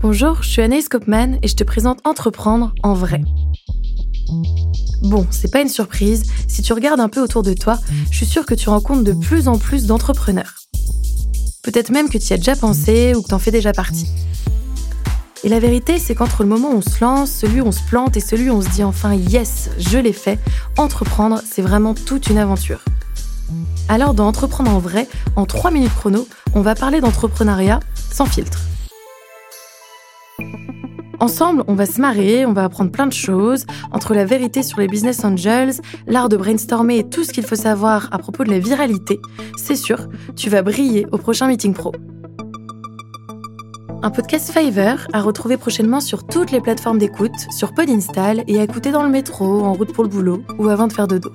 Bonjour, je suis Anaïs Kopman et je te présente Entreprendre en vrai. Bon, c'est pas une surprise, si tu regardes un peu autour de toi, je suis sûre que tu rencontres de plus en plus d'entrepreneurs. Peut-être même que tu y as déjà pensé ou que t'en fais déjà partie. Et la vérité, c'est qu'entre le moment où on se lance, celui où on se plante et celui où on se dit enfin yes, je l'ai fait, entreprendre, c'est vraiment toute une aventure. Alors dans Entreprendre en vrai, en 3 minutes chrono, on va parler d'entrepreneuriat sans filtre. Ensemble, on va se marrer, on va apprendre plein de choses, entre la vérité sur les business angels, l'art de brainstormer et tout ce qu'il faut savoir à propos de la viralité. C'est sûr, tu vas briller au prochain Meeting Pro. Un podcast Fiverr à retrouver prochainement sur toutes les plateformes d'écoute, sur Podinstall et à écouter dans le métro, en route pour le boulot ou avant de faire dodo.